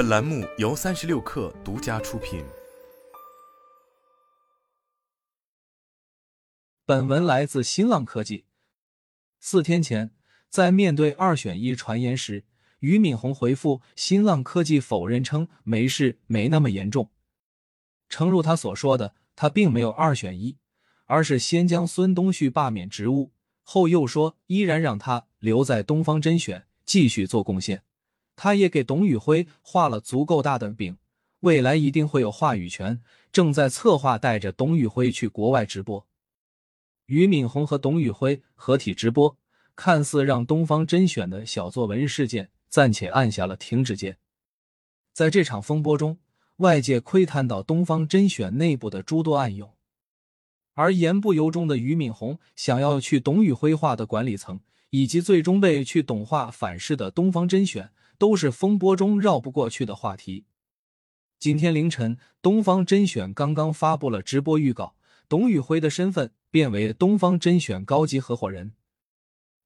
本栏目由三十六氪独家出品。本文来自新浪科技。四天前，在面对二选一传言时，俞敏洪回复新浪科技否认称没事，没那么严重。诚如他所说的，他并没有二选一，而是先将孙东旭罢免职务，后又说依然让他留在东方甄选继续做贡献。他也给董宇辉画了足够大的饼，未来一定会有话语权。正在策划带着董宇辉去国外直播。俞敏洪和董宇辉合体直播，看似让东方甄选的小作文事件暂且按下了停止键。在这场风波中，外界窥探到东方甄选内部的诸多暗涌，而言不由衷的俞敏洪想要去董宇辉化的管理层，以及最终被去董化反噬的东方甄选，都是风波中绕不过去的话题。今天凌晨，东方甄选刚刚发布了直播预告，董宇辉的身份变为东方甄选高级合伙人。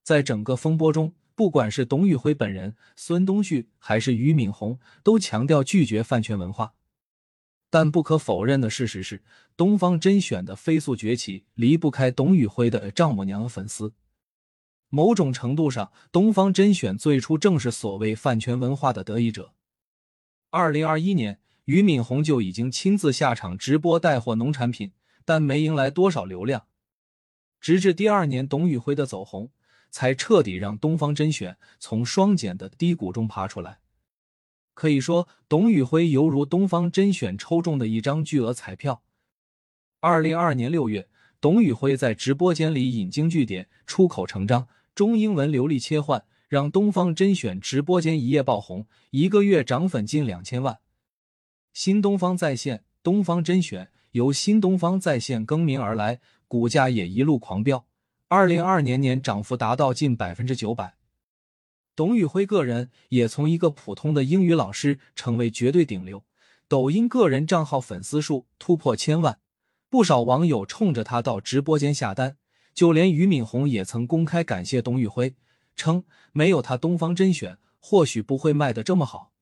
在整个风波中，不管是董宇辉本人、孙东旭，还是俞敏洪，都强调拒绝饭圈文化。但不可否认的事实是，东方甄选的飞速崛起离不开董宇辉的丈母娘粉丝。某种程度上，东方甄选最初正是所谓饭圈文化的得益者。二零二一年，俞敏洪就已经亲自下场直播带货农产品，但没迎来多少流量。直至第二年，董宇辉的走红，才彻底让东方甄选从双减的低谷中爬出来。可以说，董宇辉犹如东方甄选抽中的一张巨额彩票。二零二二年六月，董宇辉在直播间里引经据典、出口成章，中英文流利切换，让东方甄选直播间一夜爆红，一个月涨粉近两千万。新东方在线、东方甄选由新东方在线更名而来，股价也一路狂飙，二零二年年涨幅达到近百分之九百。董宇辉个人也从一个普通的英语老师成为绝对顶流，抖音个人账号粉丝数突破千万，不少网友冲着他到直播间下单，就连俞敏洪也曾公开感谢董宇辉，称没有他东方甄选或许不会卖得这么好。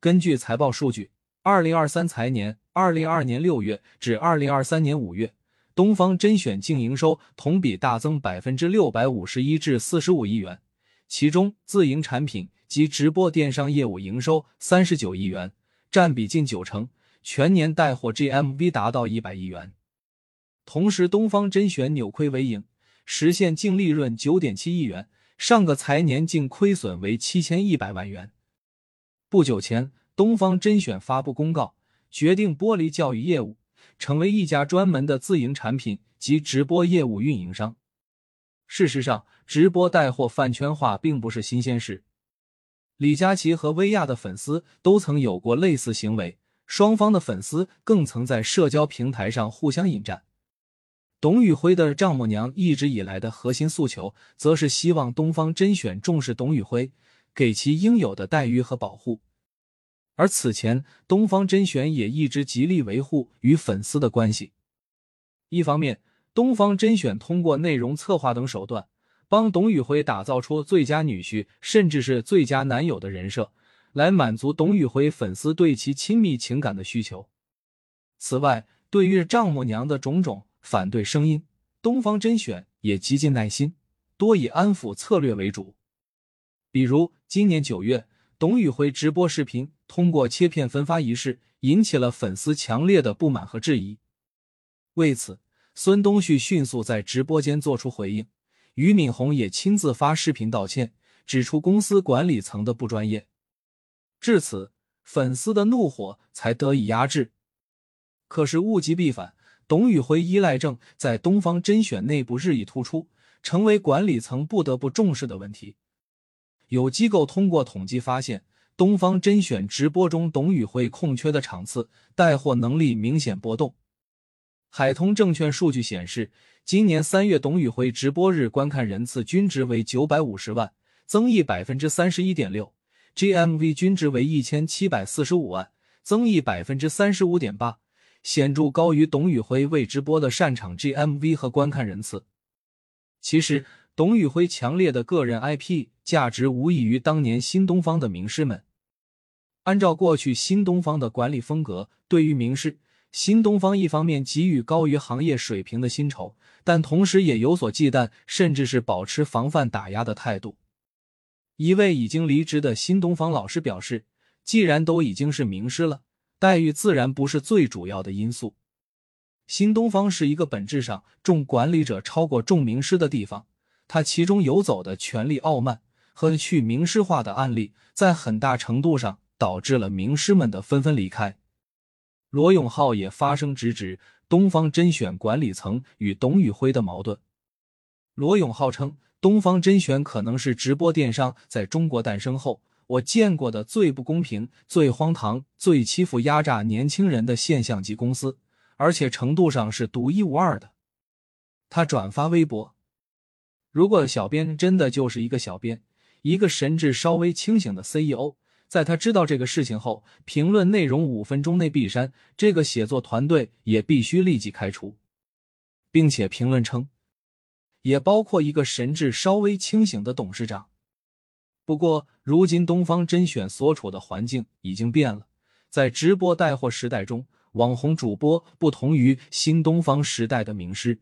根据财报数据，二零二三财年二零二二年六月至二零二三年五月，东方甄选净营收同比大增百分之六百五十一至四十五亿元。其中，自营产品及直播电商业务营收三十九亿元，占比近九成，全年带货 GMV 达到一百亿元。同时，东方甄选扭亏为盈，实现净利润九点七亿元，上个财年净亏损为七千一百万元。不久前，东方甄选发布公告，决定剥离教育业务，成为一家专门的自营产品及直播业务运营商。事实上，直播带货饭圈化并不是新鲜事。李佳琦和薇娅的粉丝都曾有过类似行为，双方的粉丝更曾在社交平台上互相引战。董宇辉的丈母娘一直以来的核心诉求，则是希望东方甄选重视董宇辉，给其应有的待遇和保护。而此前，东方甄选也一直极力维护与粉丝的关系。一方面，东方甄选通过内容策划等手段，帮董宇辉打造出最佳女婿，甚至是最佳男友的人设，来满足董宇辉粉丝对其亲密情感的需求。此外，对于丈母娘的种种反对声音，东方甄选也极尽耐心，多以安抚策略为主。比如今年九月，董宇辉直播视频通过切片分发仪式，引起了粉丝强烈的不满和质疑。为此，孙东旭迅速在直播间做出回应，俞敏洪也亲自发视频道歉，指出公司管理层的不专业。至此，粉丝的怒火才得以压制。可是物极必反，董宇辉依赖症在东方甄选内部日益突出，成为管理层不得不重视的问题。有机构通过统计发现，东方甄选直播中董宇辉空缺的场次，带货能力明显波动。海通证券数据显示，今年三月董宇辉直播日观看人次均值为九百五十万，增益百分之三十一点六；GMV 均值为一千七百四十五万，增益百分之三十五点八，显著高于董宇辉未直播的擅场 GMV 和观看人次。其实，董宇辉强烈的个人 IP 价值无异于当年新东方的名师们。按照过去新东方的管理风格，对于名师，新东方一方面给予高于行业水平的薪酬，但同时也有所忌惮，甚至是保持防范打压的态度。一位已经离职的新东方老师表示：“既然都已经是名师了，待遇自然不是最主要的因素。新东方是一个本质上重管理者超过重名师的地方，它其中游走的权力傲慢和去名师化的案例，在很大程度上。”导致了名师们的纷纷离开。罗永浩也发声直指东方甄选管理层与董宇辉的矛盾。罗永浩称，东方甄选可能是直播电商在中国诞生后我见过的最不公平、最荒唐、最欺负压榨年轻人的现象级公司，而且程度上是独一无二的。他转发微博：“如果小编真的就是一个小编，一个神智稍微清醒的 CEO。”在他知道这个事情后，评论内容五分钟内必删，这个写作团队也必须立即开除，并且评论称，也包括一个神智稍微清醒的董事长。不过，如今东方甄选所处的环境已经变了，在直播带货时代中，网红主播不同于新东方时代的名师。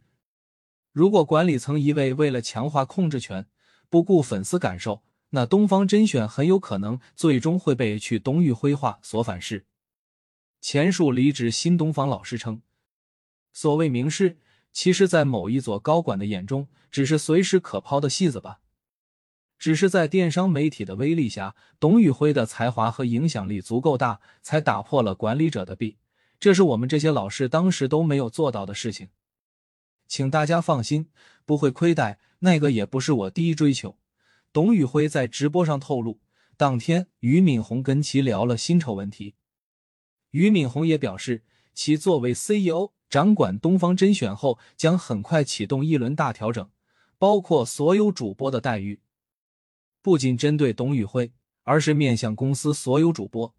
如果管理层一味为了强化控制权，不顾粉丝感受。那东方甄选很有可能最终会被去东域辉化所反噬。前述离职新东方老师称，所谓名师，其实，在某一所高管的眼中，只是随时可抛的戏子吧。只是在电商媒体的威力下，董宇辉的才华和影响力足够大，才打破了管理者的壁。这是我们这些老师当时都没有做到的事情。请大家放心，不会亏待，那个也不是我第一追求。董宇辉在直播上透露，当天俞敏洪跟其聊了薪酬问题。俞敏洪也表示，其作为 CEO 掌管东方甄选后，将很快启动一轮大调整，包括所有主播的待遇，不仅针对董宇辉，而是面向公司所有主播。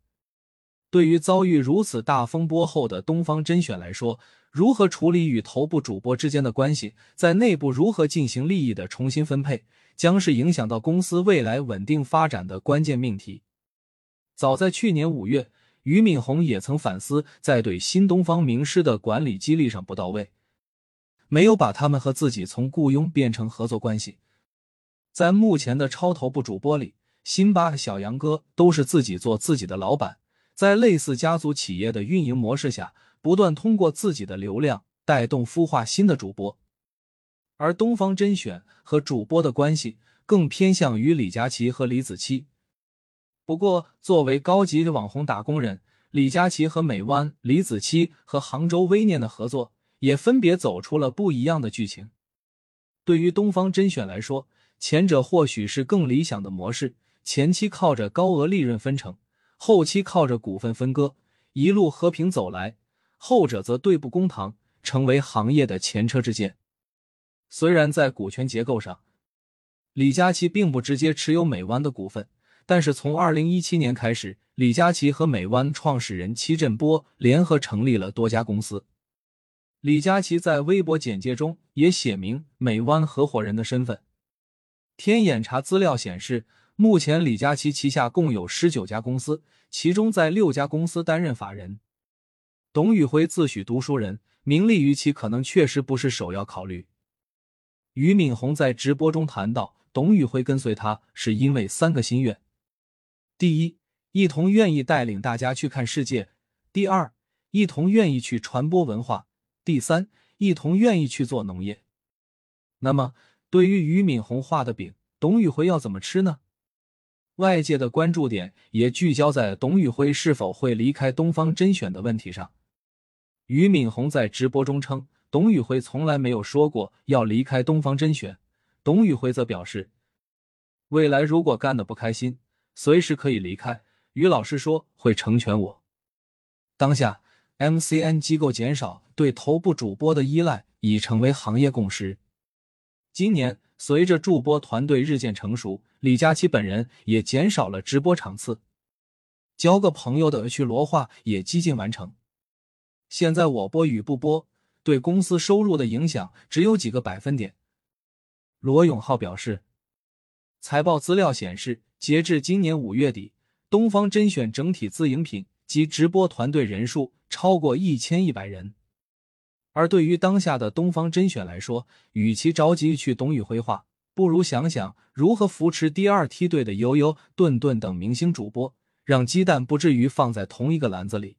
对于遭遇如此大风波后的东方甄选来说，如何处理与头部主播之间的关系，在内部如何进行利益的重新分配？将是影响到公司未来稳定发展的关键命题。早在去年五月，俞敏洪也曾反思，在对新东方名师的管理激励上不到位，没有把他们和自己从雇佣变成合作关系。在目前的超头部主播里，辛巴和、小杨哥都是自己做自己的老板，在类似家族企业的运营模式下，不断通过自己的流量带动孵化新的主播。而东方甄选和主播的关系更偏向于李佳琦和李子柒。不过，作为高级的网红打工人，李佳琦和美湾、李子柒和杭州微念的合作也分别走出了不一样的剧情。对于东方甄选来说，前者或许是更理想的模式，前期靠着高额利润分成，后期靠着股份分割，一路和平走来；后者则对簿公堂，成为行业的前车之鉴。虽然在股权结构上，李佳琦并不直接持有美湾的股份，但是从二零一七年开始，李佳琦和美湾创始人戚振波联合成立了多家公司。李佳琦在微博简介中也写明美湾合伙人的身份。天眼查资料显示，目前李佳琦旗下共有十九家公司，其中在六家公司担任法人。董宇辉自诩读书人，名利于其可能确实不是首要考虑。俞敏洪在直播中谈到，董宇辉跟随他是因为三个心愿：第一，一同愿意带领大家去看世界；第二，一同愿意去传播文化；第三，一同愿意去做农业。那么，对于俞敏洪画的饼，董宇辉要怎么吃呢？外界的关注点也聚焦在董宇辉是否会离开东方甄选的问题上。俞敏洪在直播中称。董宇辉从来没有说过要离开东方甄选。董宇辉则表示，未来如果干的不开心，随时可以离开。于老师说会成全我。当下，MCN 机构减少对头部主播的依赖已成为行业共识。今年，随着助播团队日渐成熟，李佳琦本人也减少了直播场次，交个朋友的去罗化也几近完成。现在我播与不播。对公司收入的影响只有几个百分点。罗永浩表示，财报资料显示，截至今年五月底，东方甄选整体自营品及直播团队人数超过一千一百人。而对于当下的东方甄选来说，与其着急去董宇辉化，不如想想如何扶持第二梯队的悠悠、顿顿等明星主播，让鸡蛋不至于放在同一个篮子里。